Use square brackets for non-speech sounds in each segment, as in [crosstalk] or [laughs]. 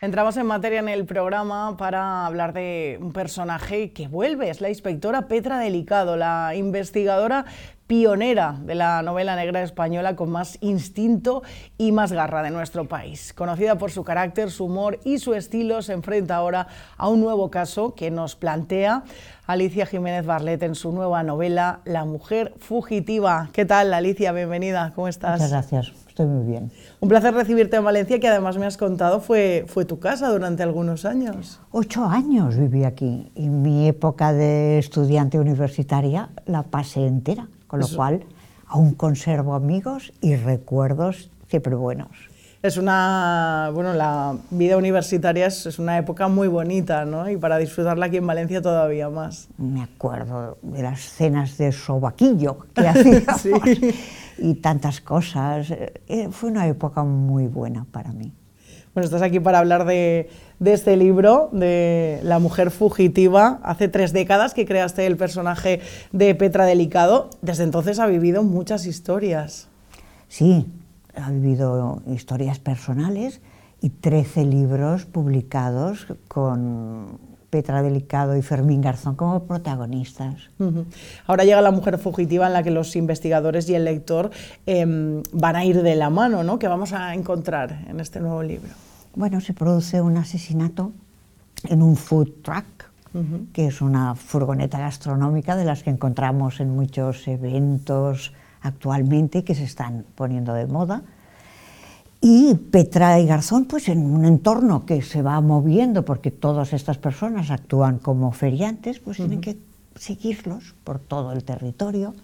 Entramos en materia en el programa para hablar de un personaje que vuelve, es la inspectora Petra Delicado, la investigadora pionera de la novela negra española con más instinto y más garra de nuestro país. Conocida por su carácter, su humor y su estilo, se enfrenta ahora a un nuevo caso que nos plantea Alicia Jiménez Barlet en su nueva novela La mujer fugitiva. ¿Qué tal, Alicia? Bienvenida, ¿cómo estás? Muchas gracias, estoy muy bien. Un placer recibirte en Valencia, que además me has contado fue, fue tu casa durante algunos años. Ocho años viví aquí y mi época de estudiante universitaria la pasé entera, con lo cual aún conservo amigos y recuerdos siempre buenos es una, bueno, la vida universitaria es, una época muy bonita, ¿no? Y para disfrutarla aquí en Valencia todavía más. Me acuerdo de las cenas de sobaquillo que [laughs] hacíamos y tantas cosas. Eh, fue una época muy buena para mí. Bueno, estás aquí para hablar de, de este libro, de La mujer fugitiva. Hace tres décadas que creaste el personaje de Petra Delicado. Desde entonces ha vivido muchas historias. Sí, ha vivido historias personales y 13 libros publicados con Petra Delicado y Fermín Garzón como protagonistas. Ahora llega la mujer fugitiva en la que los investigadores y el lector em, van a ir de la mano, ¿no? ¿Qué vamos a encontrar en este nuevo libro? Bueno, se produce un asesinato en un food truck, que es una furgoneta gastronómica de las que encontramos en muchos eventos actualmente que se están poniendo de moda. Y Petra y Garzón, pues en un entorno que se va moviendo, porque todas estas personas actúan como feriantes, pues tienen que seguirlos por todo el territorio,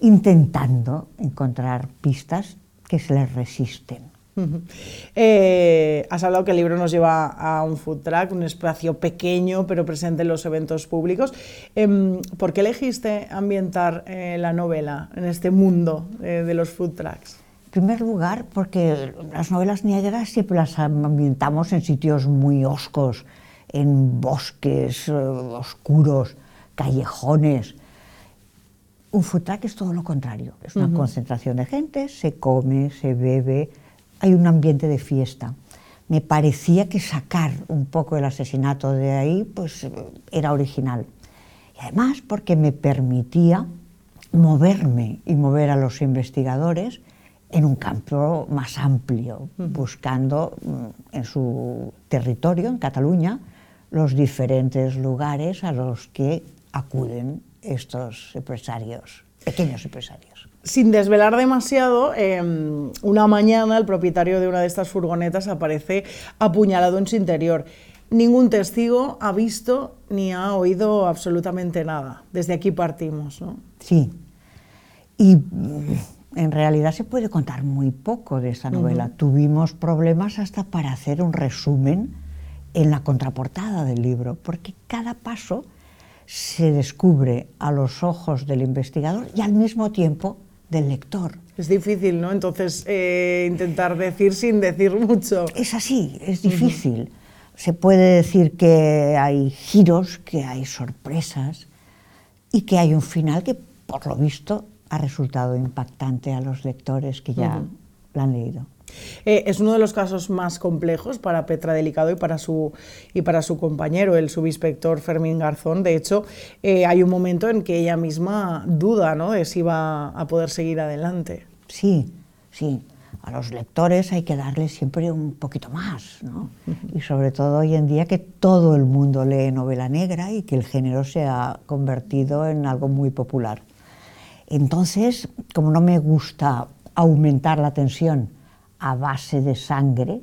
intentando encontrar pistas que se les resisten. Eh, has hablado que el libro nos lleva a un food truck, un espacio pequeño pero presente en los eventos públicos. Em, ¿Por qué elegiste ambientar eh, la novela en este mundo eh, de los food trucks? En primer lugar, porque las novelas negras siempre las ambientamos en sitios muy oscos, en bosques oscuros, callejones. Un food truck es todo lo contrario, es una concentración de gente, se come, se bebe, hay un ambiente de fiesta. Me parecía que sacar un poco el asesinato de ahí pues, era original. Y además porque me permitía moverme y mover a los investigadores en un campo más amplio, buscando mm, en su territorio, en Cataluña, los diferentes lugares a los que acuden estos empresarios, pequeños empresarios. Sin desvelar demasiado, em, una mañana el propietario de una de estas furgonetas aparece apuñalado en su interior. Ningún testigo ha visto ni ha oído absolutamente nada. Desde aquí partimos, ¿no? Sí. Y mm, en realidad se puede contar muy poco de esta novela. Tuvimos problemas hasta para hacer un resumen en la contraportada del libro, porque cada paso se descubre a los ojos del investigador y al mismo tiempo del lector. Es difícil, ¿no? Entonces, eh, intentar decir sin decir mucho. Es así, es difícil. Se puede decir que hay giros, que hay sorpresas y que hay un final que, por lo visto, ha resultado impactante a los lectores que ya lo han leído. Eh, es uno de los casos más complejos para Petra Delicado y para su, y para su compañero, el subinspector Fermín Garzón. De hecho, eh, hay un momento en que ella misma duda ¿no? de si va a poder seguir adelante. Sí, sí. A los lectores hay que darles siempre un poquito más, ¿no? Y sobre todo hoy en día que todo el mundo lee novela negra y que el género se ha convertido en algo muy popular. Entonces, como no me gusta aumentar la tensión, a base de sangre,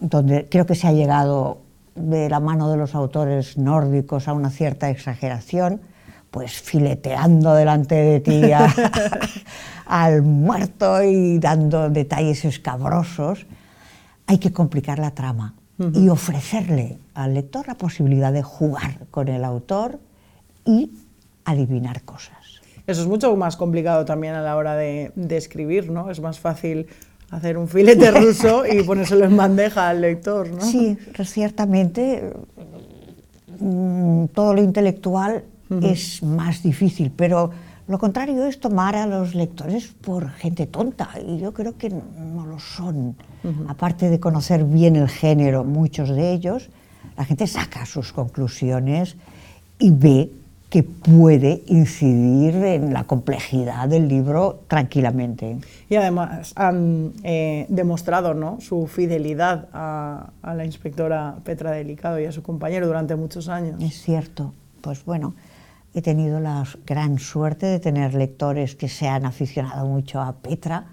donde creo que se ha llegado de la mano de los autores nórdicos a una cierta exageración, pues fileteando delante de ti [laughs] al muerto y dando detalles escabrosos, hay que complicar la trama y ofrecerle al lector la posibilidad de jugar con el autor y adivinar cosas. Eso es mucho más complicado también a la hora de, escribir, ¿no? Es más fácil hacer un filete [laughs] ruso y ponérselo en bandeja al lector, ¿no? Sí, ciertamente mm, todo lo intelectual es más difícil, pero Lo contrario es tomar a los lectores por gente tonta, y yo creo que no lo son. Aparte de conocer bien el género, muchos de ellos, la gente saca sus conclusiones y ve que puede incidir en la complejidad del libro tranquilamente. Y además han eh, demostrado ¿no? su fidelidad a, a, la inspectora Petra Delicado y a su compañero durante muchos años. Es cierto, pues bueno, he tenido la gran suerte de tener lectores que se han aficionado mucho a Petra,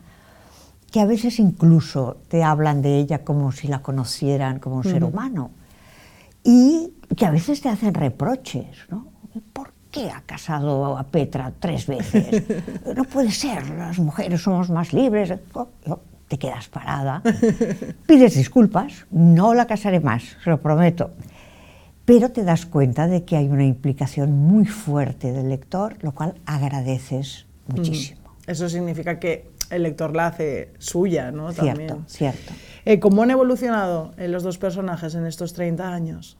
que a veces incluso te hablan de ella como si la conocieran como un ser humano y que a veces te hacen reproches, ¿no? ¿Por qué ha casado a Petra tres veces? [laughs] No puede ser, las mujeres somos más libres. Oh, te quedas parada, pides disculpas, no la casaré más, se lo prometo. Pero te das cuenta de que hay una implicación muy fuerte del lector, lo cual agradeces muchísimo. Eso significa que el lector la hace suya, ¿no? Cierto, También. cierto. Eh, ¿Cómo han evolucionado eh, los dos personajes en estos 30 años?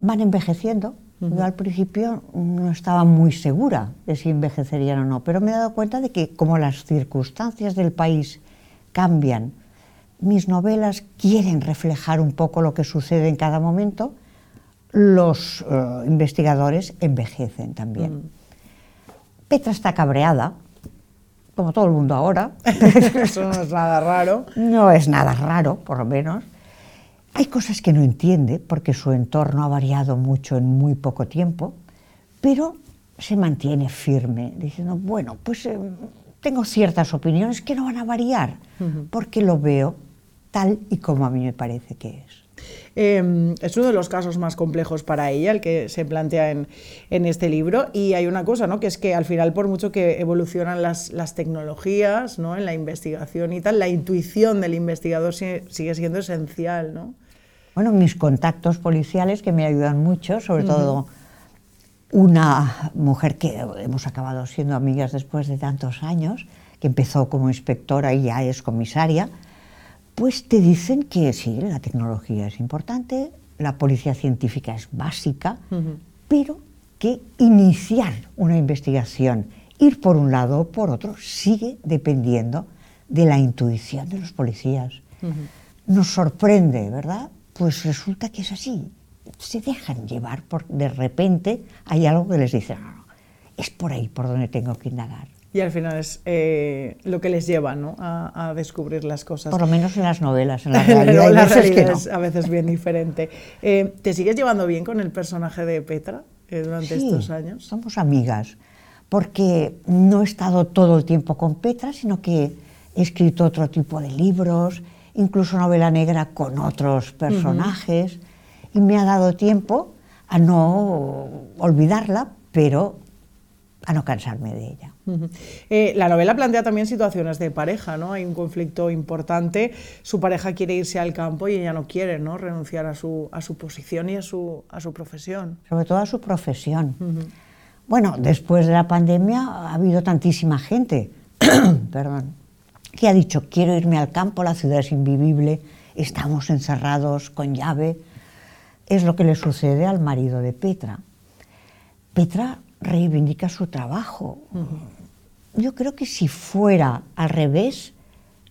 Van envejeciendo. Yo al principio no estaba muy segura de si envejecerían o no, pero me he dado cuenta de que como las circunstancias del país cambian, mis novelas quieren reflejar un poco lo que sucede en cada momento, los uh, investigadores envejecen también. Mm. Petra está cabreada, como todo el mundo ahora. [laughs] Eso no es nada raro. No es nada raro, por lo menos. Hay cosas que no entiende porque su entorno ha variado mucho en muy poco tiempo, pero se mantiene firme, diciendo, bueno, pues eh, tengo ciertas opiniones que no van a variar, uh -huh. porque lo veo tal y como a mí me parece que es. Eh, es uno de los casos más complejos para ella, el que se plantea en, en, este libro. Y hay una cosa, ¿no? que es que al final, por mucho que evolucionan las, las tecnologías ¿no? en la investigación y tal, la intuición del investigador sigue, sigue, siendo esencial. ¿no? Bueno, mis contactos policiales que me ayudan mucho, sobre uh -huh. todo una mujer que hemos acabado siendo amigas después de tantos años, que empezó como inspectora y ya es comisaria, pues te dicen que sí, la tecnología es importante, la policía científica es básica, uh -huh. pero que iniciar una investigación, ir por un lado o por otro, sigue dependiendo de la intuición de los policías. Uh -huh. Nos sorprende, ¿verdad? Pues resulta que es así. Se dejan llevar, por, de repente hay algo que les dice, no, no, es por ahí por donde tengo que indagar. Y al final es eh, lo que les lleva ¿no? a, a, descubrir las cosas. Por lo menos en las novelas, en la [laughs] realidad, la realidad que no. es a veces bien diferente. Eh, ¿Te sigues llevando bien con el personaje de Petra eh, durante sí, estos años? somos amigas, porque no he estado todo el tiempo con Petra, sino que he escrito otro tipo de libros, incluso novela negra con otros personajes, uh -huh. y me ha dado tiempo a no olvidarla, pero a no cansarme de ella. Uh -huh. eh, la novela plantea también situaciones de pareja, ¿no? Hay un conflicto importante, su pareja quiere irse al campo y ella no quiere, ¿no? Renunciar a su, a su posición y a su, a su profesión. Sobre todo a su profesión. Uh -huh. Bueno, después de la pandemia ha habido tantísima gente, [coughs] perdón, que ha dicho, quiero irme al campo, la ciudad es invivible, estamos encerrados con llave. Es lo que le sucede al marido de Petra. Petra reivindica su trabajo. Uh -huh. Yo creo que si fuera al revés,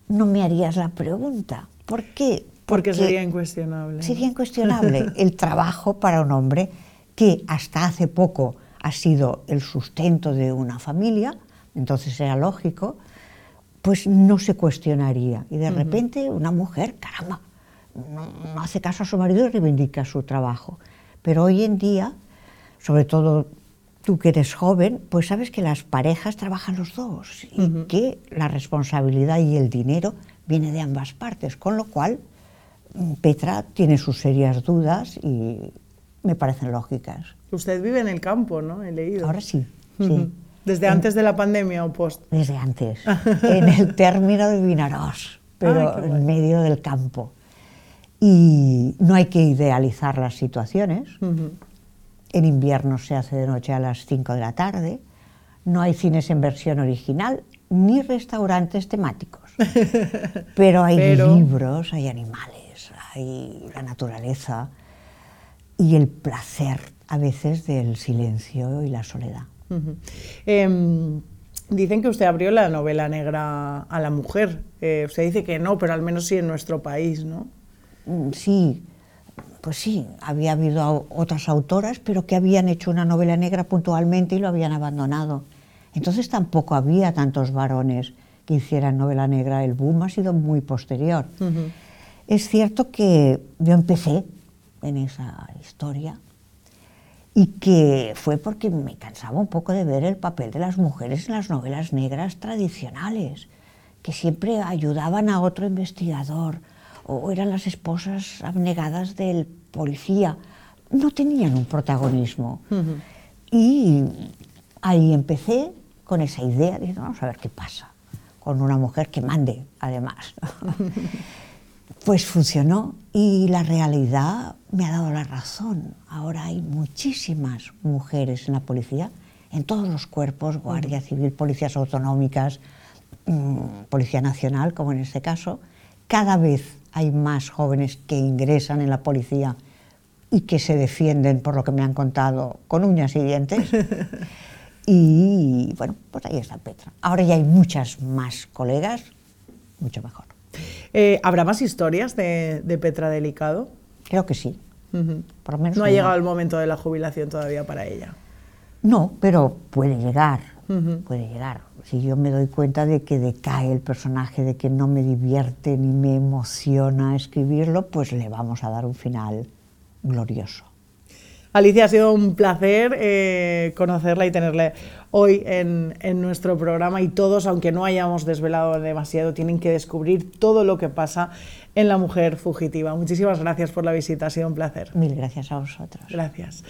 no me harías la pregunta. ¿Por qué? Porque, Porque sería incuestionable. Sería incuestionable [laughs] el trabajo para un hombre que hasta hace poco ha sido el sustento de una familia, entonces era lógico, pues no se cuestionaría. Y de uh -huh. repente una mujer, caramba, no, no, hace caso a su marido y reivindica su trabajo. Pero hoy en día, sobre todo tú que eres joven, pues sabes que las parejas trabajan los dos y uh -huh. que la responsabilidad y el dinero viene de ambas partes, con lo cual Petra tiene sus serias dudas y me parecen lógicas. Usted vive en el campo, ¿no? He leído. Ahora sí, uh -huh. sí. ¿Desde en, antes de la pandemia o post? Desde antes, [laughs] en el término de Vinarós, pero Ay, en medio del campo. Y no hay que idealizar las situaciones. Uh -huh. En invierno se hace de noche a las 5 de la tarde. No hay cines en versión original ni restaurantes temáticos. [laughs] Pero hay Pero... libros, hay animales, hay la naturaleza y el placer a veces del silencio y la soledad. Em, dicen que usted abrió la novela negra a la mujer. Eh, usted dice que no, pero al menos sí en nuestro país, ¿no? Mm, sí, pues sí, había habido otras autoras, pero que habían hecho una novela negra puntualmente y lo habían abandonado. Entonces tampoco había tantos varones que hicieran novela negra. El boom ha sido muy posterior. Es cierto que yo empecé en esa historia y que fue porque me cansaba un poco de ver el papel de las mujeres en las novelas negras tradicionales, que siempre ayudaban a otro investigador o eran las esposas abnegadas del policía, no tenían un protagonismo. Y ahí empecé con esa idea, de vamos a ver qué pasa con una mujer que mande, además. [laughs] pues funcionó y la realidad me ha dado la razón. Ahora hay muchísimas mujeres en la policía, en todos los cuerpos, Guardia Civil, policías autonómicas, mm, Policía Nacional, como en este caso. Cada vez hay más jóvenes que ingresan en la policía y que se defienden, por lo que me han contado, con uñas y dientes. [laughs] y bueno, pues ahí está Petra. Ahora ya hay muchas más colegas, mucho mejor. Eh, ¿Habrá más historias de, Petra Delicado? Creo que sí. Por lo menos no ha llegado el momento de la jubilación todavía para ella. No, pero puede llegar, puede llegar. Si yo me doy cuenta de que decae el personaje, de que no me divierte ni me emociona escribirlo, pues le vamos a dar un final glorioso. Alicia, ha sido un placer eh, conocerla y tenerle hoy en, en, nuestro programa y todos, aunque no hayamos desvelado demasiado, tienen que descubrir todo lo que pasa en La Mujer Fugitiva. Muchísimas gracias por la visita, ha sido un placer. Mil gracias a vosotros. Gracias.